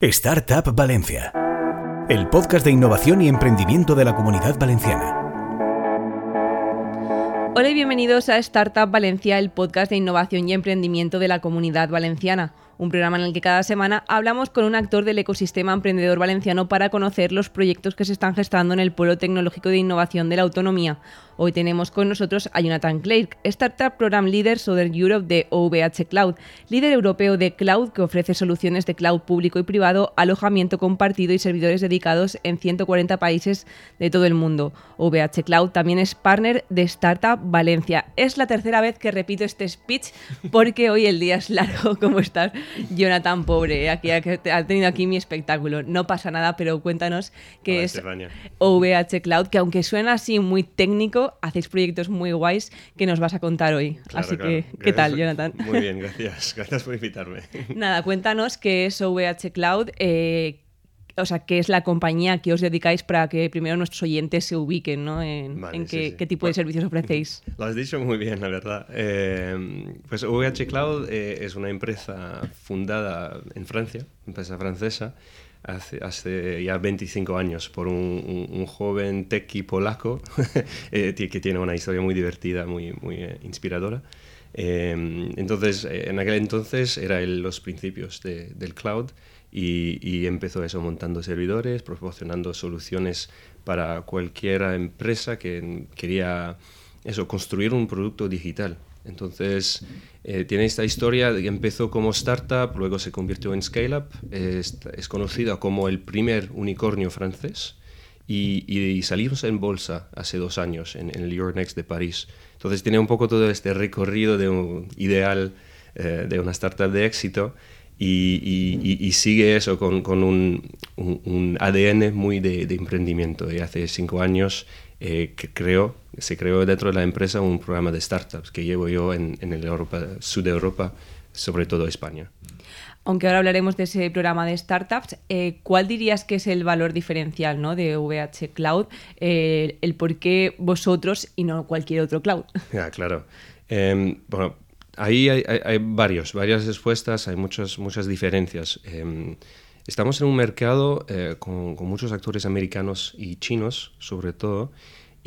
Startup Valencia, el podcast de innovación y emprendimiento de la comunidad valenciana. Hola y bienvenidos a Startup Valencia, el podcast de innovación y emprendimiento de la comunidad valenciana un programa en el que cada semana hablamos con un actor del ecosistema emprendedor valenciano para conocer los proyectos que se están gestando en el Polo Tecnológico de Innovación de la Autonomía. Hoy tenemos con nosotros a Jonathan Clark, Startup Program Leader Southern Europe de OVH Cloud, líder europeo de cloud que ofrece soluciones de cloud público y privado, alojamiento compartido y servidores dedicados en 140 países de todo el mundo. OVH Cloud también es partner de Startup Valencia. Es la tercera vez que repito este speech porque hoy el día es largo. ¿Cómo estás? Jonathan, pobre, aquí ha tenido aquí mi espectáculo. No pasa nada, pero cuéntanos qué es OVH Cloud, que aunque suena así muy técnico, hacéis proyectos muy guays que nos vas a contar hoy. así que, ¿qué tal, Jonathan? Muy bien, gracias. Gracias por invitarme. Nada, cuéntanos qué es OVH Cloud. Eh, o sea, qué es la compañía que os dedicáis para que primero nuestros oyentes se ubiquen, ¿no? En, qué, tipo de servicios ofrecéis. Lo has dicho muy bien, la verdad. Eh, pues OVH Cloud eh, es una empresa fundada en Francia, empresa francesa, hace, hace ya 25 años por un, joven tequi polaco eh, que tiene una historia muy divertida, muy, muy inspiradora. entonces, en aquel entonces eran los principios del cloud y, empezó eso montando servidores, proporcionando soluciones para cualquier empresa que quería eso, construir un producto digital. Entonces, eh, tiene esta historia empezó como startup, luego se convirtió en scale-up, es, es, conocida como el primer unicornio francés y, salimos en bolsa hace dos años en, el Euronext de París. Entonces, tiene un poco todo este recorrido de un ideal eh, de una startup de éxito y, sigue eso con, un, ADN muy de, emprendimiento. Y hace cinco años eh, que creo, se creó dentro de la empresa un programa de startups que llevo yo en, en el Europa, sur de Europa, sobre todo España. Aunque ahora hablaremos de ese programa de startups, eh, ¿cuál dirías que es el valor diferencial ¿no? de VH Cloud? Eh, el por qué vosotros y no cualquier otro cloud. Ya, claro. Em, bueno, Ahí hay, varios, varias respuestas, hay muchas, muchas diferencias. Em, estamos en un mercado eh, con, muchos actores americanos y chinos, sobre todo,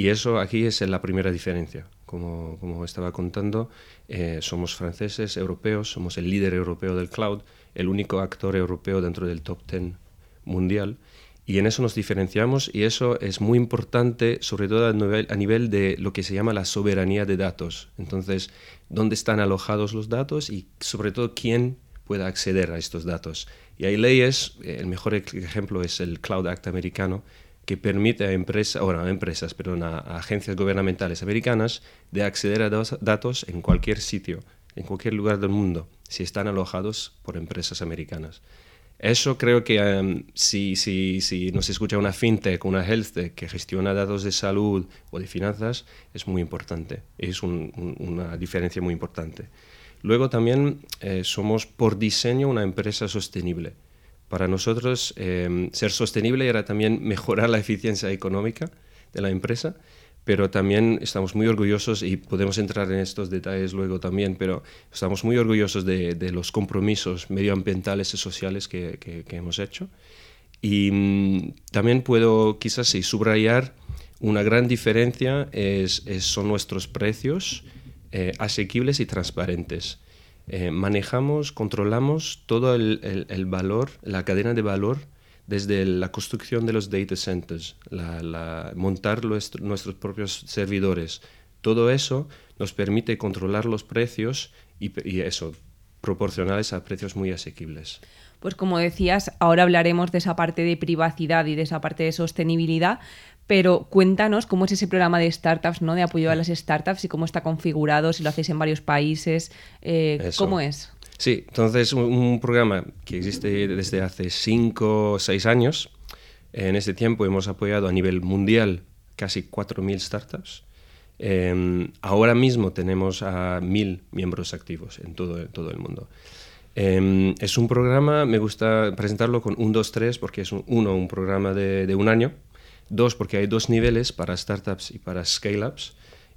y eso aquí es la primera diferencia. Como, como estaba contando, eh, somos franceses, europeos, somos el líder europeo del cloud, el único actor europeo dentro del top 10 mundial. Y en eso nos diferenciamos y eso es muy importante, sobre todo a nivel, a nivel, de lo que se llama la soberanía de datos. Entonces, dónde están alojados los datos y sobre todo quién pueda acceder a estos datos. Y hay leyes, el mejor ejemplo es el Cloud Act americano, que permite a empresas, bueno, a empresas, perdón, a, agencias gubernamentales americanas de acceder a datos en cualquier sitio, en cualquier lugar del mundo, si están alojados por empresas americanas. Eso creo que em, si, si, si nos escucha una fintech, una health tech que gestiona datos de salud o de finanzas, es muy importante. Es una diferencia muy importante. Luego también eh, somos por diseño una empresa sostenible. Para nosotros em, ser sostenible era también mejorar la eficiencia económica de la empresa pero también estamos muy orgullosos, y podemos entrar en estos detalles luego también, pero estamos muy orgullosos de, de los compromisos medioambientales y sociales que, que, hemos hecho. Y mm, también puedo quizás sí, subrayar una gran diferencia es, son nuestros precios eh, asequibles y transparentes. Eh, manejamos, controlamos todo el, el, valor, la cadena de valor desde la construcción de los data centers, la, montar nuestros propios servidores. Todo eso nos permite controlar los precios y, y eso, proporcionales a precios muy asequibles. Pues como decías, ahora hablaremos de esa parte de privacidad y de esa parte de sostenibilidad, pero cuéntanos cómo es ese programa de startups, ¿no? de apoyo a las startups y cómo está configurado, si lo hacéis en varios países, eh, ¿cómo es? Sí, entonces un, programa que existe desde hace cinco o seis años. En este tiempo hemos apoyado a nivel mundial casi 4.000 startups. Em, ahora mismo tenemos a 1.000 miembros activos en todo, todo el mundo. Em, es un programa, me gusta presentarlo con un, dos, tres, porque es un, uno, un programa de, de, un año, dos, porque hay dos niveles para startups y para scale-ups,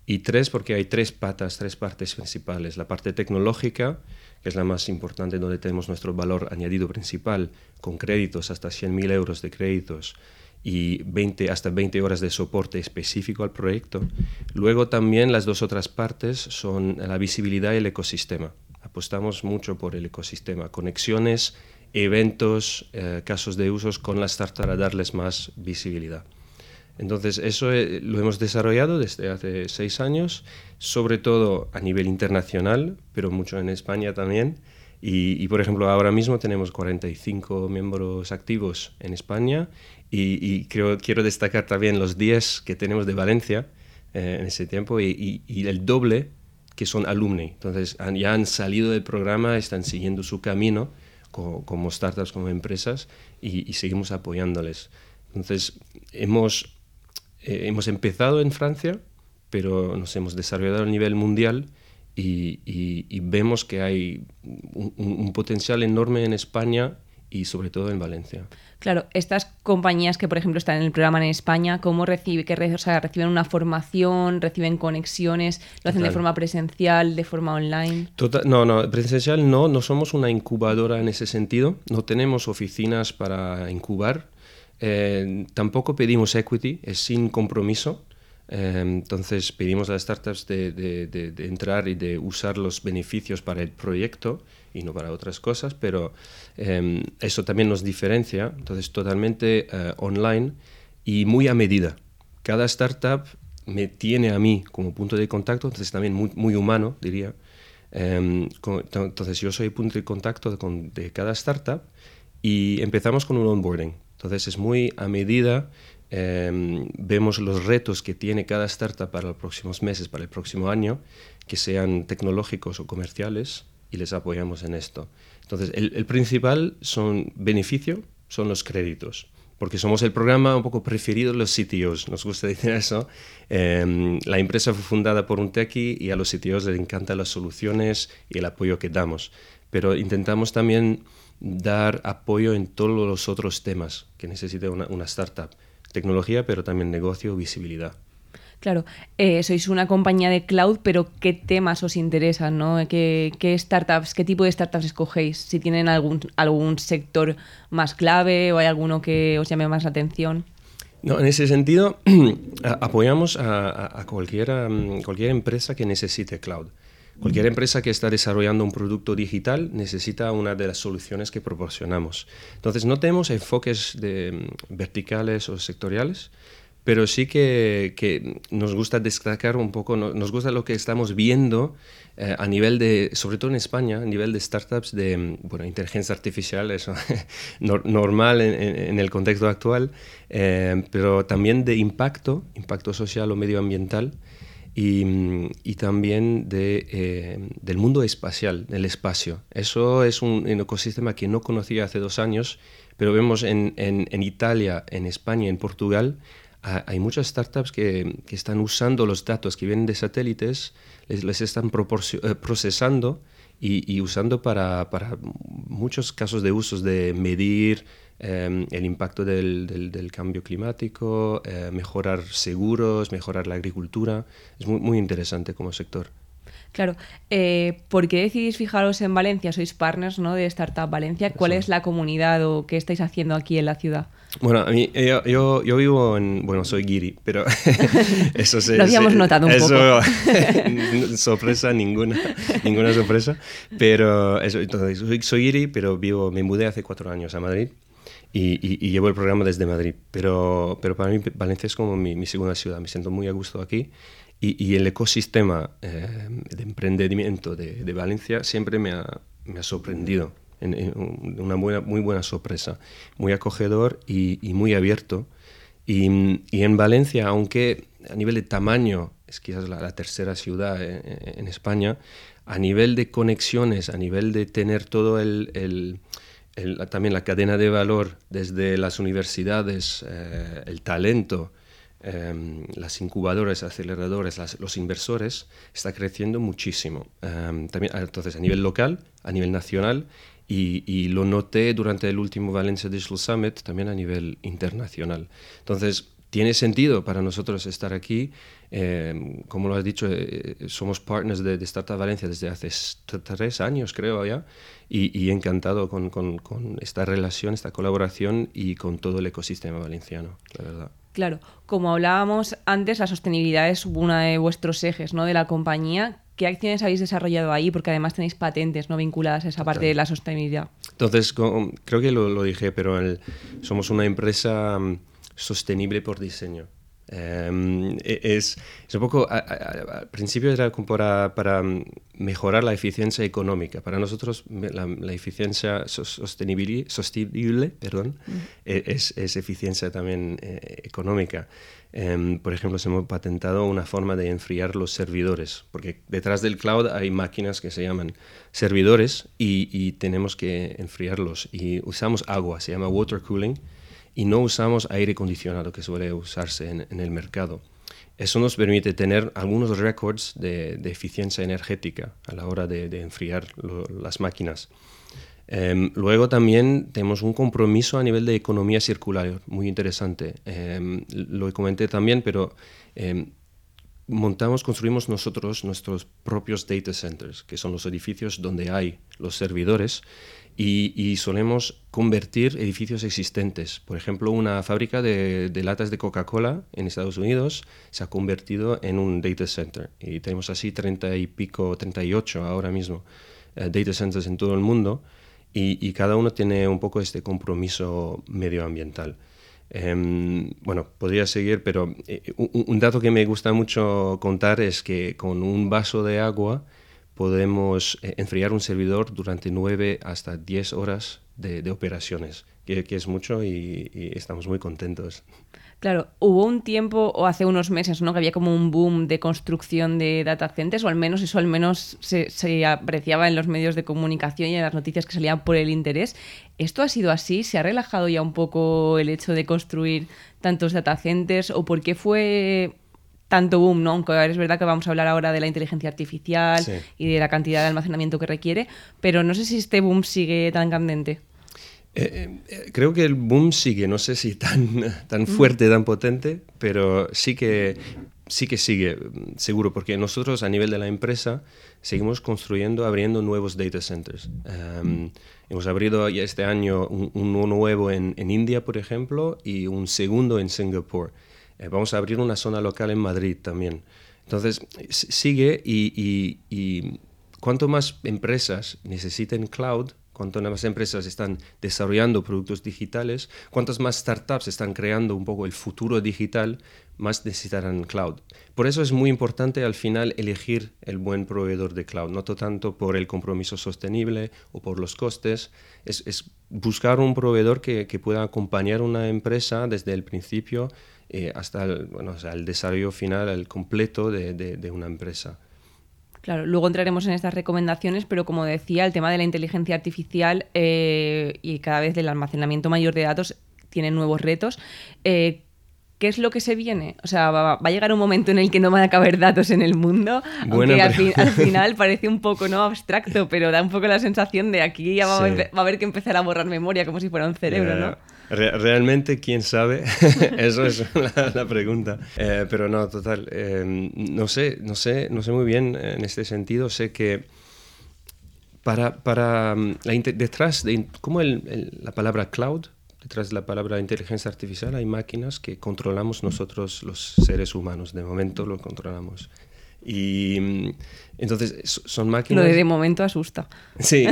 Y tres, porque hay tres patas, tres partes principales. La parte tecnológica, que es la más importante, donde tenemos nuestro valor añadido principal, con créditos hasta 100.000 euros de créditos y 20, hasta 20 horas de soporte específico al proyecto. Luego también las dos otras partes son la visibilidad y el ecosistema. Apostamos mucho por el ecosistema, conexiones, eventos, eh, casos de usos con las startups a darles más visibilidad. Entonces, eso eh, lo hemos desarrollado desde hace seis años, sobre todo a nivel internacional, pero mucho en España también. Y, por ejemplo, ahora mismo tenemos 45 miembros activos en España y, creo, quiero destacar también los 10 que tenemos de Valencia eh, en ese tiempo y, el doble que son alumni. Entonces, ya han salido del programa, están siguiendo su camino como, startups, como empresas y, seguimos apoyándoles. Entonces, hemos eh, hemos empezado en Francia, pero nos hemos desarrollado a nivel mundial y, vemos que hay un, potencial enorme en España y sobre todo en Valencia. Claro, estas compañías que, por ejemplo, están en el programa en España, ¿cómo reciben? Que, ¿Reciben una formación? ¿Reciben conexiones? ¿Lo hacen de forma presencial, de forma online? Total, no, no, presencial no, no somos una incubadora en ese sentido. No tenemos oficinas para incubar. Eh, tampoco pedimos equity, es sin compromiso. Eh, entonces pedimos a las startups de, entrar y de usar los beneficios para el proyecto y no para otras cosas, pero eh, eso también nos diferencia. Entonces totalmente online y muy a medida. Cada startup me tiene a mí como punto de contacto, entonces también muy, muy humano, diría. entonces yo soy punto de contacto de, de cada startup y empezamos con un onboarding. Entonces es muy a medida, em, vemos los retos que tiene cada startup para los próximos meses, para el próximo año, que sean tecnológicos o comerciales, y les apoyamos en esto. Entonces el, principal son beneficio, son los créditos porque somos el programa un poco preferido de los CTOs, nos gusta decir eso. Em, la empresa fue fundada por un techie y a los CTOs les encantan las soluciones y el apoyo que damos, pero intentamos también dar apoyo en todos los otros temas que necesita una, startup. Tecnología, pero también negocio, visibilidad. Claro, eh, sois una compañía de cloud, pero ¿qué temas os interesan? ¿no? ¿Qué, startups, qué tipo de startups escogéis? Si tienen algún, algún sector más clave o hay alguno que os llame más la atención. No, en ese sentido, apoyamos a, a, cualquier, cualquier empresa que necesite cloud. Cualquier empresa que está desarrollando un producto digital necesita una de las soluciones que proporcionamos. Entonces, no tenemos enfoques de, mm, verticales o sectoriales, pero sí que, nos gusta destacar un poco, nos gusta lo que estamos viendo eh, a nivel de, sobre todo en España, a nivel de startups de mm, bueno, inteligencia artificial, eso normal en, el contexto actual, eh, pero también de impacto, impacto social o medioambiental y, también de, eh, del mundo espacial, del espacio. Eso es un, ecosistema que no conocía hace dos años, pero vemos en, en, Italia, en España, en Portugal, hay muchas startups que, que, están usando los datos que vienen de satélites, les, les están eh, procesando y, y, usando para, para muchos casos de usos de medir Em, el impacto del, del, cambio climático, eh, mejorar seguros, mejorar la agricultura. Es muy, muy interesante como sector. Claro, eh, ¿por qué decidís fijaros en Valencia? Sois partners ¿no? de Startup Valencia. ¿Cuál es la comunidad o qué estáis haciendo aquí en la ciudad? Bueno, a mí, yo, yo, vivo en. Bueno, soy guiri, pero eso se. Lo habíamos notado un eso, sorpresa, ninguna, ninguna sorpresa. Pero eso, entonces, soy, soy guiri, pero vivo, me mudé hace cuatro años a Madrid y, llevo el programa desde Madrid. Pero, pero para mí Valencia es como mi, segunda ciudad, me siento muy a gusto aquí y, el ecosistema eh, de emprendimiento de, Valencia siempre me ha, me ha sorprendido, en, una buena, muy buena sorpresa, muy acogedor y, muy abierto. Y, en Valencia, aunque a nivel de tamaño es quizás la, tercera ciudad en, en, España, a nivel de conexiones, a nivel de tener todo el, el también la cadena de valor desde las universidades, eh, el talento, em, las incubadoras, aceleradores, los inversores, está creciendo muchísimo. Em, también, ah, entonces, a nivel local, a nivel nacional, y, lo noté durante el último Valencia Digital Summit también a nivel internacional. Entonces, tiene sentido para nosotros estar aquí. Eh, como lo has dicho, eh, somos partners de, de, Startup Valencia desde hace tres años, creo ya, y, encantado con, con, con, esta relación, esta colaboración y con todo el ecosistema valenciano, la verdad. Claro, como hablábamos antes, la sostenibilidad es uno de vuestros ejes ¿no? de la compañía. ¿Qué acciones habéis desarrollado ahí? Porque además tenéis patentes no vinculadas a esa parte de la sostenibilidad. Entonces, creo que lo, dije, pero somos una empresa mm, sostenible por diseño. Em, e, es, un poco, al principio era para, para, mejorar la eficiencia económica. Para nosotros la, eficiencia sostenible, sostenible perdón, e, es, es, eficiencia también eh, económica. Em, por ejemplo, hemos patentado una forma de enfriar los servidores, porque detrás del cloud hay máquinas que se llaman servidores y, y tenemos que enfriarlos. Y usamos agua, se llama water cooling y no usamos aire acondicionado que suele usarse en, el mercado. Eso nos permite tener algunos récords de, eficiencia energética a la hora de, enfriar las máquinas. Em, luego también tenemos un compromiso a nivel de economía circular, muy interesante. Em, lo comenté también, pero em, montamos, construimos nosotros nuestros propios data centers, que son los edificios donde hay los servidores y, solemos convertir edificios existentes. Por ejemplo, una fábrica de, latas de Coca-Cola en Estados Unidos se ha convertido en un data center y tenemos así 30 y pico, 38 ahora mismo eh, data centers en todo el mundo y, cada uno tiene un poco este compromiso medioambiental. Em, bueno, podría seguir, pero eh, un, dato que me gusta mucho contar es que con un vaso de agua podemos eh, enfriar un servidor durante 9 hasta 10 horas de, operaciones, que, es mucho y, estamos muy contentos. Claro, hubo un tiempo, o hace unos meses, ¿no? que había como un boom de construcción de data centers, o al menos eso al menos se, se, apreciaba en los medios de comunicación y en las noticias que salían por el interés. ¿Esto ha sido así? ¿Se ha relajado ya un poco el hecho de construir tantos data centers? ¿O por qué fue tanto boom, ¿no? Aunque es verdad que vamos a hablar ahora de la inteligencia artificial y de la cantidad de almacenamiento que requiere, pero no sé si este boom sigue tan candente. Eh, eh, creo que el boom sigue, no sé si tan, tan mm. fuerte, tan potente, pero sí que, sí que sigue, seguro, porque nosotros a nivel de la empresa seguimos construyendo, abriendo nuevos data centers. Em, hemos abrido ya este año un, un nuevo en, en, India, por ejemplo, y un segundo en Singapur. Eh, vamos a abrir una zona local en Madrid también. Entonces, sigue y, y, cuanto más empresas necesiten cloud, cuanto más empresas están desarrollando productos digitales, cuantas más startups están creando un poco el futuro digital, más necesitarán cloud. Por eso es muy importante al final elegir el buen proveedor de cloud, no tanto por el compromiso sostenible o por los costes, es, buscar un proveedor que, que pueda acompañar una empresa desde el principio eh, hasta el, bueno, el desarrollo final, el completo de, una empresa. Claro, luego entraremos en estas recomendaciones, pero como decía, el tema de la inteligencia artificial eh, y cada vez del almacenamiento mayor de datos tiene nuevos retos. Eh, ¿Qué es lo que se viene? O sea, va, a llegar un momento en el que no van a caber datos en el mundo, aunque al, final parece un poco no abstracto, pero da un poco la sensación de aquí ya va, a, haber que empezar a borrar memoria como si fuera un cerebro, ¿no? Realmente, quién sabe, eso es la, pregunta. Eh, pero no, total, em, no sé, no sé, no sé muy bien en este sentido. Sé que para, para mm, detrás de, ¿cómo la palabra cloud Detrás de la palabra inteligencia artificial hay máquinas que controlamos nosotros los seres humanos. De momento lo controlamos. Y mm, entonces son máquinas... Lo de, de momento asusta. Sí,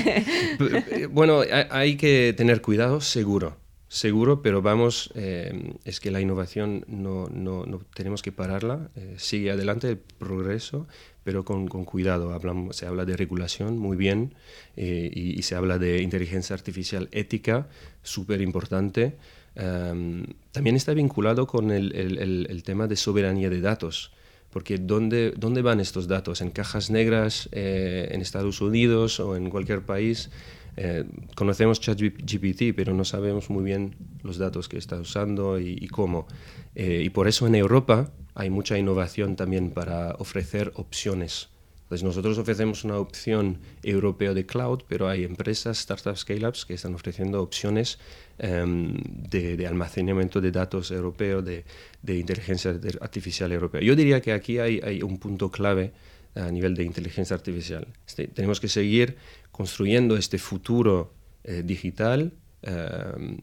bueno, hay que tener cuidado, seguro, seguro, pero vamos, eh, es que la innovación no, no, no tenemos que pararla, eh, sigue adelante el progreso, pero con, con cuidado. Hablamos, se habla de regulación muy bien eh, y, se habla de inteligencia artificial ética, súper importante. Em, también está vinculado con el, el, el, tema de soberanía de datos, porque ¿dónde, dónde van estos datos? ¿En cajas negras eh, en Estados Unidos o en cualquier país? Eh, conocemos ChatGPT, pero no sabemos muy bien los datos que está usando y, y cómo. y por eso en Europa hay mucha innovación también para ofrecer opciones Entonces nosotros ofrecemos una opción europea de cloud, pero hay empresas, startups, scale-ups que están ofreciendo opciones em, de, almacenamiento de datos europeo, de, inteligencia artificial europea. Yo diría que aquí hay, un punto clave a nivel de inteligencia artificial. Este, tenemos que seguir construyendo este futuro eh, digital em,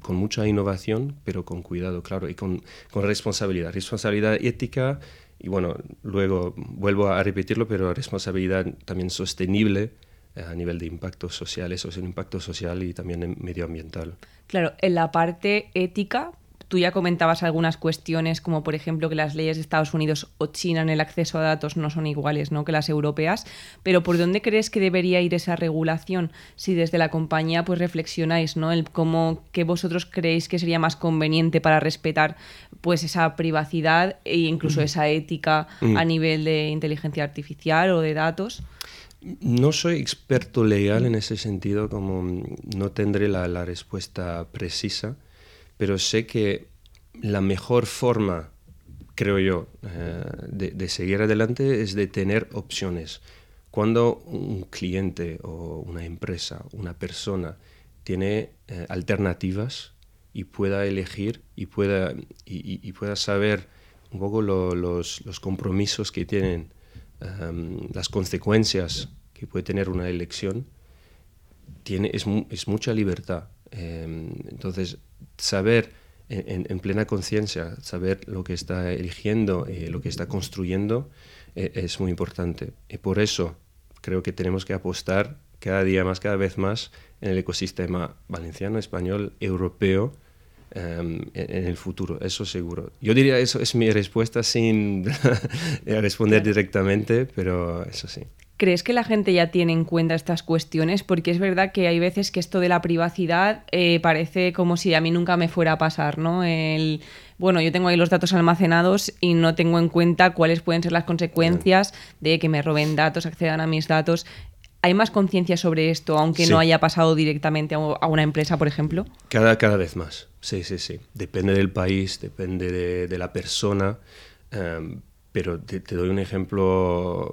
con mucha innovación, pero con cuidado, claro, y con, responsabilidad. Responsabilidad ética y bueno, luego vuelvo a repetirlo, pero responsabilidad también sostenible a nivel de impacto social, eso es un impacto social y también medioambiental. Claro, en la parte ética, Tú ya comentabas algunas cuestiones, como por ejemplo que las leyes de Estados Unidos o China en el acceso a datos no son iguales ¿no? que las europeas, pero ¿por dónde crees que debería ir esa regulación? Si desde la compañía pues reflexionáis, ¿no? El cómo que vosotros creéis que sería más conveniente para respetar pues esa privacidad e incluso esa ética a nivel de inteligencia artificial o de datos. No soy experto legal en ese sentido, como no tendré la, respuesta precisa pero sé que la mejor forma, creo yo, eh, de, seguir adelante es de tener opciones. Cuando un cliente o una empresa, una persona, tiene eh, alternativas y pueda elegir y pueda, y, pueda saber un poco los, compromisos que tienen, em, las consecuencias que puede tener una elección, tiene, es, es mucha libertad. Em, entonces, saber en, plena conciencia, saber lo que está eligiendo, y lo que está construyendo, eh, es muy importante. Y por eso creo que tenemos que apostar cada día más, cada vez más en el ecosistema valenciano, español, europeo, em, en, el futuro, eso seguro. Yo diría eso es mi respuesta sin responder directamente, pero eso sí. ¿Crees que la gente ya tiene en cuenta estas cuestiones? Porque es verdad que hay veces que esto de la privacidad eh, parece como si a mí nunca me fuera a pasar, ¿no? El, bueno, yo tengo ahí los datos almacenados y no tengo en cuenta cuáles pueden ser las consecuencias de que me roben datos, accedan a mis datos. ¿Hay más conciencia sobre esto, aunque no haya pasado directamente a una empresa, por ejemplo? Cada, cada vez más, sí, sí, sí. Depende del país, depende de, la persona. Em, pero te, doy un ejemplo,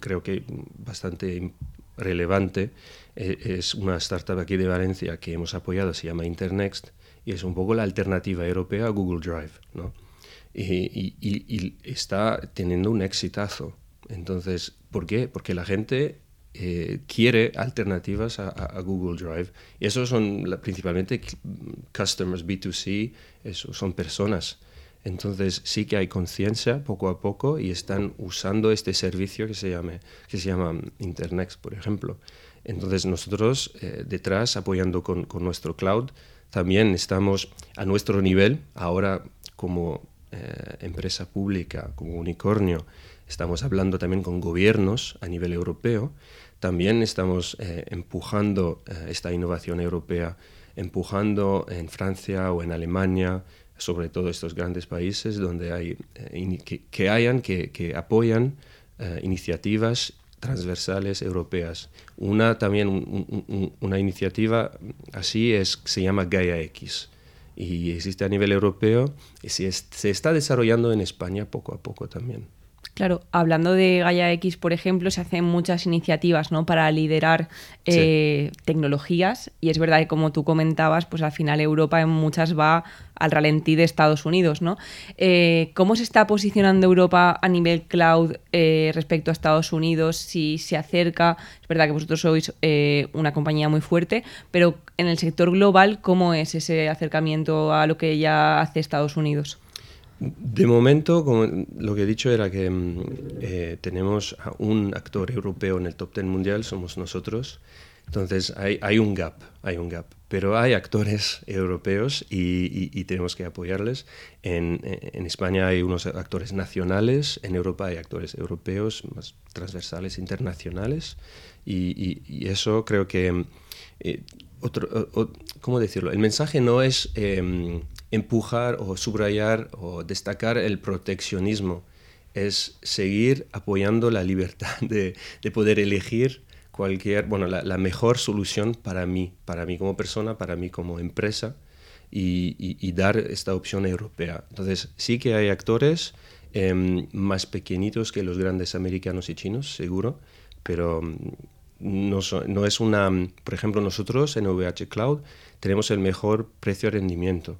creo que bastante relevante. E, es una startup aquí de Valencia que hemos apoyado, se llama Internext, y es un poco la alternativa europea a Google Drive. ¿no? Y, está teniendo un exitazo. Entonces, ¿por qué? Porque la gente eh, quiere alternativas a, Google Drive. Y esos son principalmente customers B2C, eso son personas. Entonces sí que hay conciencia poco a poco y están usando este servicio que se, llame, que se llama Internext, por ejemplo. Entonces nosotros eh, detrás, apoyando con, nuestro cloud, también estamos a nuestro nivel, ahora como eh, empresa pública, como unicornio, estamos hablando también con gobiernos a nivel europeo, también estamos eh, empujando esta innovación europea, empujando en Francia o en Alemania, sobre todo estos grandes países donde hay, eh, que, hayan, que, apoyan eh, iniciativas transversales europeas. Una también, una iniciativa así es, se llama Gaia X y existe a nivel europeo y se, se está desarrollando en España poco a poco también. Claro, hablando de Gaia X, por ejemplo, se hacen muchas iniciativas ¿no? para liderar eh, tecnologías y es verdad que como tú comentabas, pues al final Europa en muchas va al ralentí de Estados Unidos. ¿no? Eh, ¿Cómo se está posicionando Europa a nivel cloud eh, respecto a Estados Unidos? Si se acerca, es verdad que vosotros sois una compañía muy fuerte, pero en el sector global, ¿cómo es ese acercamiento a lo que ya hace Estados Unidos? De momento, lo que he dicho era que mm, eh, tenemos a un actor europeo en el top 10 mundial, somos nosotros. Entonces hay, un gap, hay un gap. Pero hay actores europeos y, tenemos que apoyarles. En, España hay unos actores nacionales, en Europa hay actores europeos más transversales, internacionales. Y, eso creo que... Eh, otro, ¿Cómo decirlo? El mensaje no es... Em, empujar o subrayar o destacar el proteccionismo, es seguir apoyando la libertad de, poder elegir cualquier, bueno, la, mejor solución para mí, para mí como persona, para mí como empresa y, dar esta opción europea. Entonces, sí que hay actores em, más pequeñitos que los grandes americanos y chinos, seguro, pero mm, no, no, es una... Por ejemplo, nosotros en VH Cloud tenemos el mejor precio-rendimiento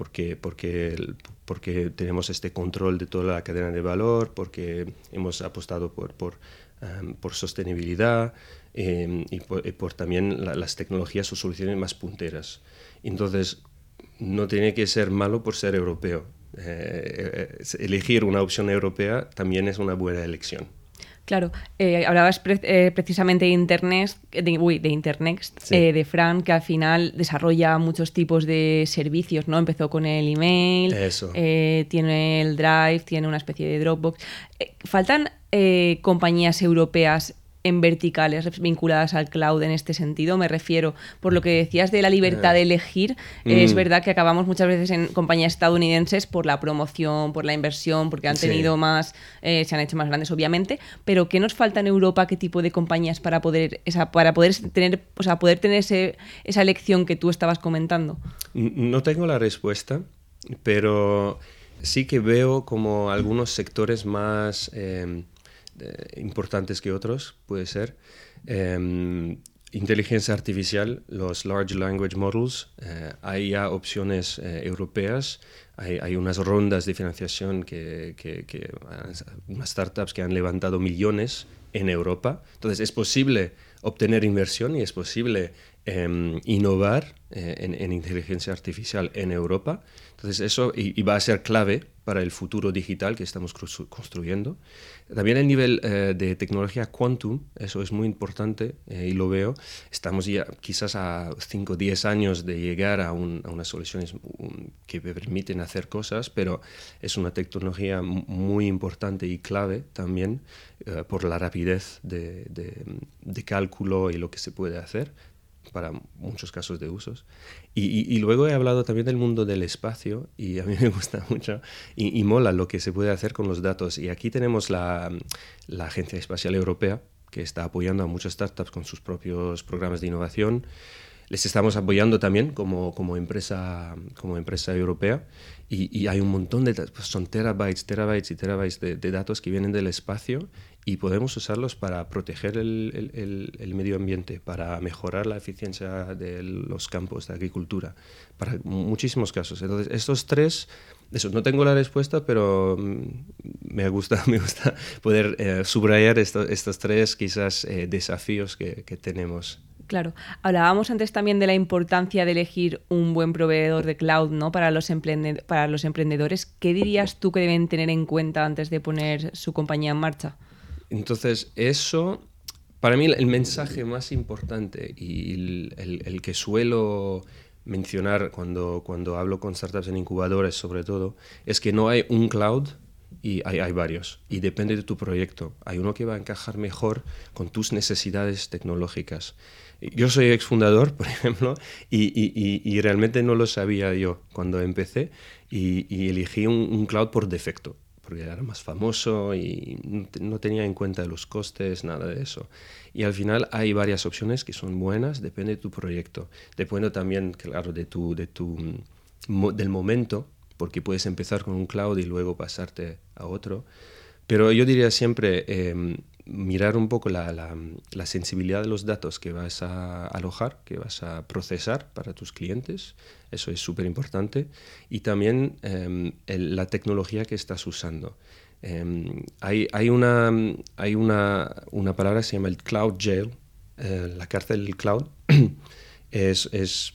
porque, porque, porque tenemos este control de toda la cadena de valor, porque hemos apostado por, por, em, por sostenibilidad em, y, por, también las tecnologías o soluciones más punteras. Entonces, no tiene que ser malo por ser europeo. Eh, eh, elegir una opción europea también es una buena elección. Claro, eh, hablabas eh, precisamente de Internet, de, uy, de Internext, eh, de Fran, que al final desarrolla muchos tipos de servicios, ¿no? Empezó con el email, tiene el Drive, tiene una especie de Dropbox. ¿Faltan compañías europeas en verticales vinculadas al cloud en este sentido. Me refiero, por lo que decías de la libertad de elegir, es mm. verdad que acabamos muchas veces en compañías estadounidenses por la promoción, por la inversión, porque han tenido más, eh, se han hecho más grandes obviamente, pero ¿qué nos falta en Europa? ¿Qué tipo de compañías para poder, esa, para poder tener, o sea, poder tener esa elección que tú estabas comentando? No tengo la respuesta, pero sí que veo como algunos sectores más... Eh, eh, importantes que otros, puede ser. Em, inteligencia artificial, los Large Language Models, eh, hay ya opciones eh, europeas, hay, hay, unas rondas de financiación que, que, unas startups que han levantado millones en Europa. Entonces es posible obtener inversión y es posible em, innovar en, inteligencia artificial en Europa. Entonces eso y, va a ser clave para el futuro digital que estamos construyendo. También el nivel eh, de tecnología quantum, eso es muy importante eh, y lo veo. Estamos ya quizás a 5 o 10 años de llegar a, unas soluciones que permiten hacer cosas, pero es una tecnología muy importante y clave también eh, por la rapidez de, de cálculo y lo que se puede hacer para muchos casos de usos. Y, luego he hablado también del mundo del espacio y a mí me gusta mucho y, mola lo que se puede hacer con los datos. Y aquí tenemos la, la, Agencia Espacial Europea que está apoyando a muchas startups con sus propios programas de innovación. Les estamos apoyando también como, como, empresa, como empresa europea y, hay un montón de datos, son terabytes, terabytes y terabytes de, de datos que vienen del espacio y podemos usarlos para proteger el, medio ambiente, para mejorar la eficiencia de los campos de agricultura, para muchísimos casos. Entonces, estos tres, eso, no tengo la respuesta, pero mm, me gusta, me gusta poder eh, subrayar estos tres quizás eh, desafíos que, que tenemos. Claro. Hablábamos antes también de la importancia de elegir un buen proveedor de cloud ¿no? para, los para los emprendedores. ¿Qué dirías tú que deben tener en cuenta antes de poner su compañía en marcha? Entonces, eso, para mí el mensaje más importante y el, que suelo mencionar cuando, cuando hablo con startups en incubadores sobre todo, es que no hay un cloud y hay, varios. Y depende de tu proyecto. Hay uno que va a encajar mejor con tus necesidades tecnológicas. Yo soy exfundador, por ejemplo, y, y, realmente no lo sabía yo cuando empecé y, elegí un, cloud por defecto era más famoso y no tenía en cuenta los costes, nada de eso. Y al final hay varias opciones que son buenas, depende de tu proyecto. Depende también, claro, de tu, de tu, del momento, porque puedes empezar con un cloud y luego pasarte a otro. Pero yo diría siempre, em, mirar un poco la, la, sensibilidad de los datos que vas a alojar, que vas a procesar para tus clientes, eso es súper importante, y también em, la tecnología que estás usando. Em, hay, hay, una, hay una, una, palabra que se llama el cloud jail, eh, la cárcel del cloud. es, es,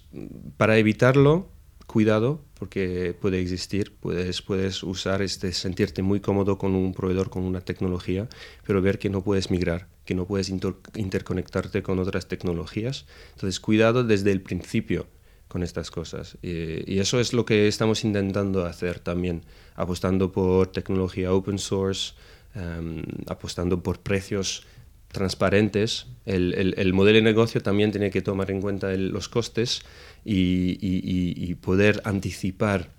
para evitarlo, cuidado, porque puede existir, puedes, puedes usar este, sentirte muy cómodo con un proveedor, con una tecnología, pero ver que no puedes migrar, que no puedes interconectarte con otras tecnologías. Entonces, cuidado desde el principio con estas cosas. Y, eso es lo que estamos intentando hacer también, apostando por tecnología open source, em, apostando por precios transparentes. El, el, modelo de negocio también tiene que tomar en cuenta los costes y, poder anticipar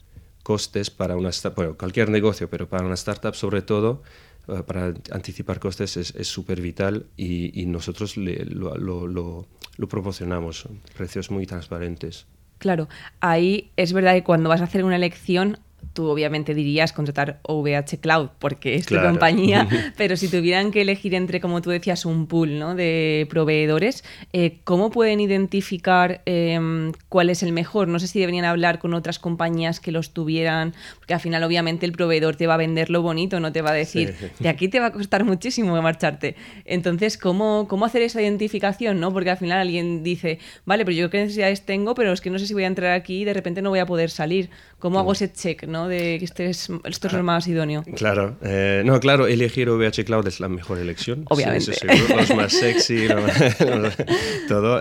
costes para una bueno, cualquier negocio, pero para una startup sobre todo, eh, para anticipar costes es súper vital y, nosotros lo, lo, lo, proporcionamos, precios muy transparentes. Claro, ahí es verdad que cuando vas a hacer una elección tú obviamente dirías contratar OVH Cloud porque es tu compañía, pero si tuvieran que elegir entre, como tú decías, un pool ¿no? de proveedores, eh, ¿cómo pueden identificar em, cuál es el mejor? No sé si deberían hablar con otras compañías que los tuvieran, porque al final obviamente el proveedor te va a vender lo bonito, no te va a decir, de aquí te va a costar muchísimo marcharte. Entonces, ¿cómo, ¿cómo hacer esa identificación? ¿no? Porque al final alguien dice, vale, pero yo qué necesidades tengo, pero es que no sé si voy a entrar aquí y de repente no voy a poder salir. ¿Cómo hago ese check, ¿no? De que este es, esto es lo más idóneo. Claro, eh, no, claro, elegir OVH Cloud es la mejor elección. Obviamente. Sí, los más sexy, todo.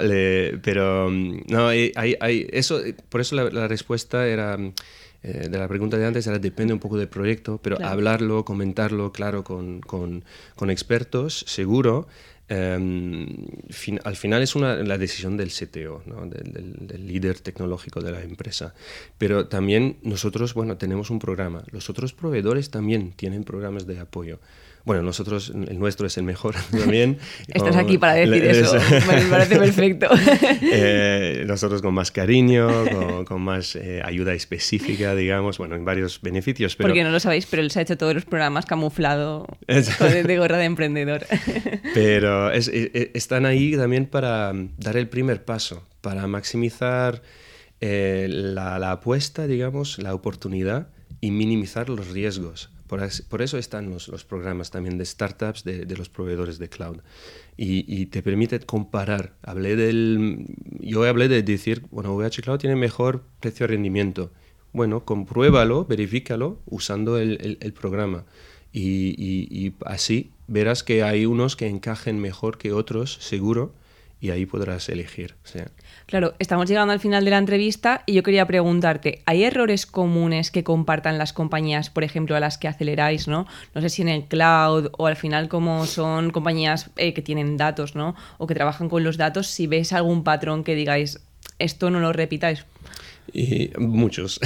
pero mm, no, hay, hay, eso, por eso la, respuesta era eh, de la pregunta de antes era depende un poco del proyecto, pero hablarlo, comentarlo, claro, con, con, con expertos, seguro. Em, al final es una, la decisión del CTO, del, líder tecnológico de la empresa. Pero también nosotros, bueno, tenemos un programa. Los otros proveedores también tienen programas de apoyo. Bueno, nosotros, el nuestro es el mejor también. Estás aquí para decir eso, me parece perfecto. Eh, nosotros con más cariño, con, más eh, ayuda específica, digamos, bueno, en varios beneficios. Porque no lo sabéis, pero él se ha hecho todos los programas camuflado de, gorra de emprendedor. pero están ahí también para dar el primer paso, para maximizar eh, la, la apuesta, digamos, la oportunidad y minimizar los riesgos. Por, eso están los, los, programas también de startups de, los proveedores de cloud. Y, te permite comparar. Hablé del, yo hablé de decir, bueno, VH Cloud tiene mejor precio-rendimiento. Bueno, compruébalo, verifícalo usando el, el, programa. Y, así verás que hay unos que encajen mejor que otros, seguro, y ahí podrás elegir. Claro, estamos llegando al final de la entrevista y yo quería preguntarte, ¿hay errores comunes que compartan las compañías, por ejemplo, a las que aceleráis, ¿no? No sé si en el cloud o al final como son compañías eh, que tienen datos, ¿no? O que trabajan con los datos, si ves algún patrón que digáis, esto no lo repitáis. Y muchos,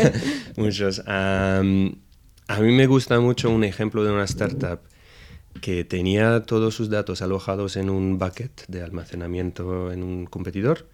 muchos. a mí me gusta mucho un ejemplo de una startup que tenía todos sus datos alojados en un bucket de almacenamiento en un competidor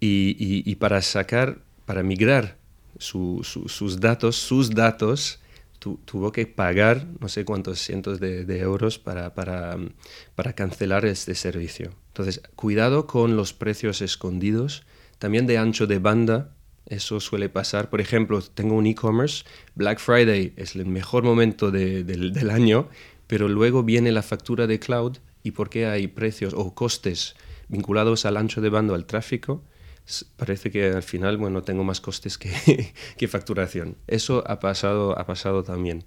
y, para sacar, para migrar sus datos, sus datos, tuvo que pagar no sé cuántos cientos de, euros para, para, cancelar este servicio. Entonces, cuidado con los precios escondidos, también de ancho de banda. Eso suele pasar. Por ejemplo, tengo un e-commerce. Black Friday es el mejor momento del año pero luego viene la factura de cloud y porque hay precios o costes vinculados al ancho de banda, al tráfico, parece que al final, bueno, tengo más costes que, que facturación. Eso ha pasado, ha pasado también.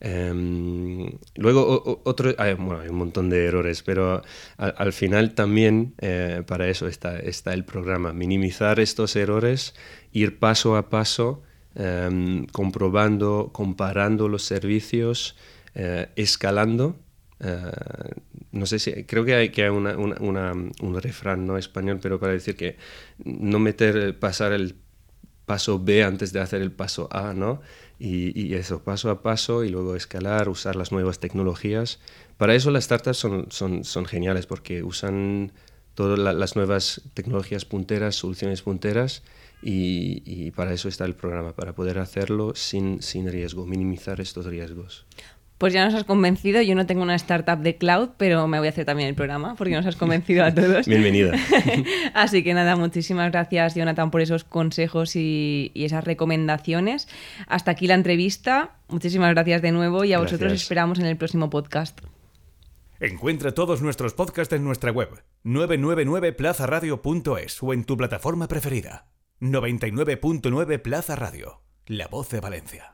Em, luego, otro, hay, bueno, hay un montón de errores, pero al, final también eh, para eso está, está el programa, minimizar estos errores, ir paso a paso, em, comprobando, comparando los servicios, eh, escalando. Eh, no sé si, creo que hay, que hay una, un refrán no español, pero para decir que no meter, pasar el paso B antes de hacer el paso A, ¿no? Y, eso, paso a paso y luego escalar, usar las nuevas tecnologías. Para eso las startups son, son, son geniales porque usan todas las nuevas tecnologías punteras, soluciones punteras y, y, para eso está el programa, para poder hacerlo sin, sin riesgo, minimizar estos riesgos. Pues ya nos has convencido. Yo no tengo una startup de cloud, pero me voy a hacer también el programa porque nos has convencido a todos. Bienvenida. Así que nada, muchísimas gracias, Jonathan, por esos consejos y, esas recomendaciones. Hasta aquí la entrevista. Muchísimas gracias de nuevo y a vosotros esperamos en el próximo podcast. Encuentra todos nuestros podcasts en nuestra web 999plazaradio.es o en tu plataforma preferida. 99.9 Plaza Radio, la voz de Valencia.